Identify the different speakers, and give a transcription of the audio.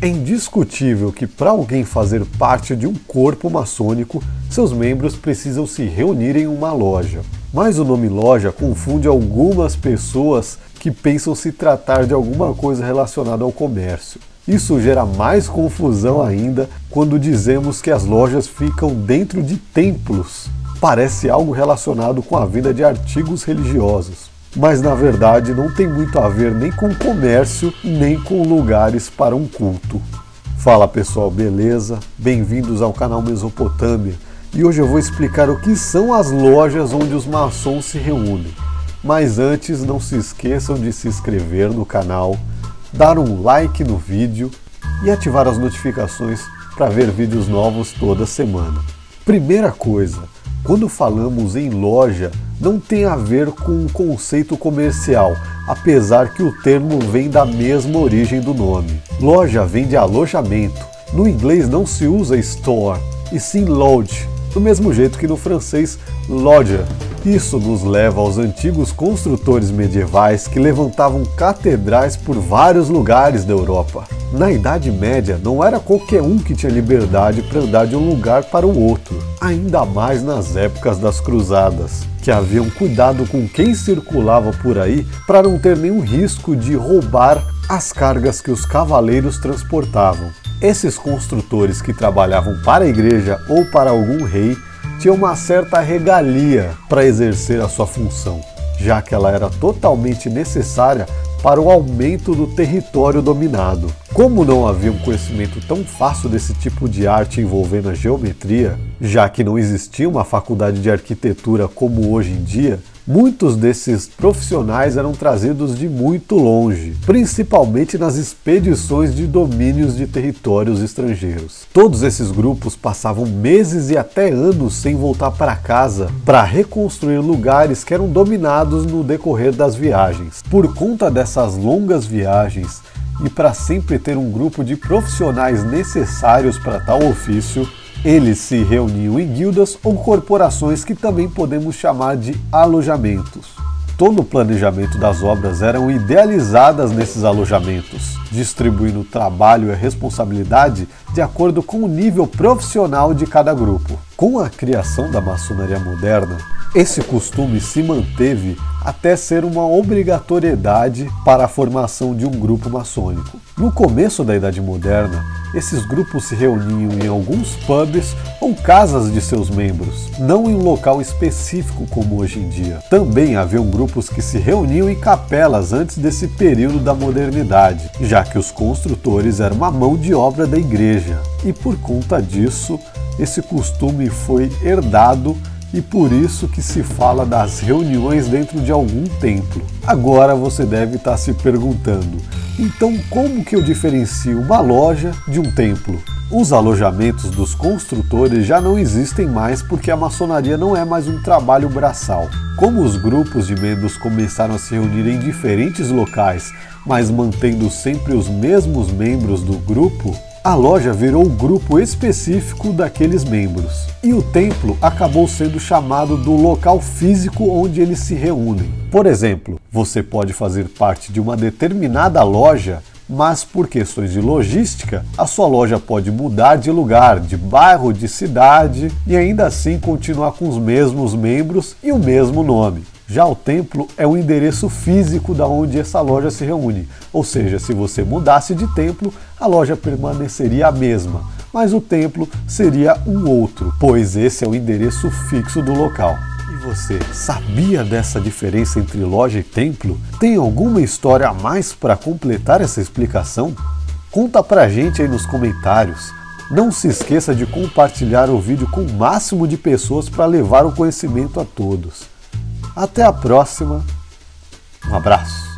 Speaker 1: É indiscutível que para alguém fazer parte de um corpo maçônico, seus membros precisam se reunir em uma loja. Mas o nome loja confunde algumas pessoas que pensam se tratar de alguma coisa relacionada ao comércio. Isso gera mais confusão ainda quando dizemos que as lojas ficam dentro de templos. Parece algo relacionado com a venda de artigos religiosos mas na verdade não tem muito a ver nem com comércio, nem com lugares para um culto. Fala pessoal, beleza? Bem-vindos ao canal Mesopotâmia e hoje eu vou explicar o que são as lojas onde os maçons se reúnem. Mas antes, não se esqueçam de se inscrever no canal, dar um like no vídeo e ativar as notificações para ver vídeos novos toda semana. Primeira coisa, quando falamos em loja, não tem a ver com o conceito comercial, apesar que o termo vem da mesma origem do nome. Loja vem de alojamento. No inglês não se usa store, e sim lodge, do mesmo jeito que no francês lodge. Isso nos leva aos antigos construtores medievais que levantavam catedrais por vários lugares da Europa. Na Idade Média, não era qualquer um que tinha liberdade para andar de um lugar para o outro, ainda mais nas épocas das Cruzadas, que haviam cuidado com quem circulava por aí para não ter nenhum risco de roubar as cargas que os cavaleiros transportavam. Esses construtores que trabalhavam para a igreja ou para algum rei tinham uma certa regalia para exercer a sua função, já que ela era totalmente necessária para o aumento do território dominado. Como não havia um conhecimento tão fácil desse tipo de arte envolvendo a geometria, já que não existia uma faculdade de arquitetura como hoje em dia, Muitos desses profissionais eram trazidos de muito longe, principalmente nas expedições de domínios de territórios estrangeiros. Todos esses grupos passavam meses e até anos sem voltar para casa para reconstruir lugares que eram dominados no decorrer das viagens. Por conta dessas longas viagens, e para sempre ter um grupo de profissionais necessários para tal ofício, eles se reuniam em guildas ou corporações que também podemos chamar de alojamentos. Todo o planejamento das obras eram idealizadas nesses alojamentos, distribuindo o trabalho e a responsabilidade de acordo com o nível profissional de cada grupo. Com a criação da maçonaria moderna, esse costume se manteve até ser uma obrigatoriedade para a formação de um grupo maçônico. No começo da Idade Moderna, esses grupos se reuniam em alguns pubs ou casas de seus membros, não em um local específico como hoje em dia. Também haviam grupos que se reuniam em capelas antes desse período da modernidade, já que os construtores eram uma mão de obra da igreja. E por conta disso, esse costume foi herdado e por isso que se fala das reuniões dentro de algum templo. Agora você deve estar se perguntando: então como que eu diferencio uma loja de um templo? Os alojamentos dos construtores já não existem mais porque a maçonaria não é mais um trabalho braçal. Como os grupos de membros começaram a se reunir em diferentes locais, mas mantendo sempre os mesmos membros do grupo, a loja virou o grupo específico daqueles membros. E o templo acabou sendo chamado do local físico onde eles se reúnem. Por exemplo, você pode fazer parte de uma determinada loja mas por questões de logística, a sua loja pode mudar de lugar, de bairro, de cidade e ainda assim continuar com os mesmos membros e o mesmo nome. Já o templo é o endereço físico da onde essa loja se reúne, ou seja, se você mudasse de templo, a loja permaneceria a mesma, mas o templo seria um outro, pois esse é o endereço fixo do local. E você sabia dessa diferença entre loja e templo? Tem alguma história a mais para completar essa explicação? Conta pra gente aí nos comentários. Não se esqueça de compartilhar o vídeo com o máximo de pessoas para levar o conhecimento a todos. Até a próxima. Um abraço.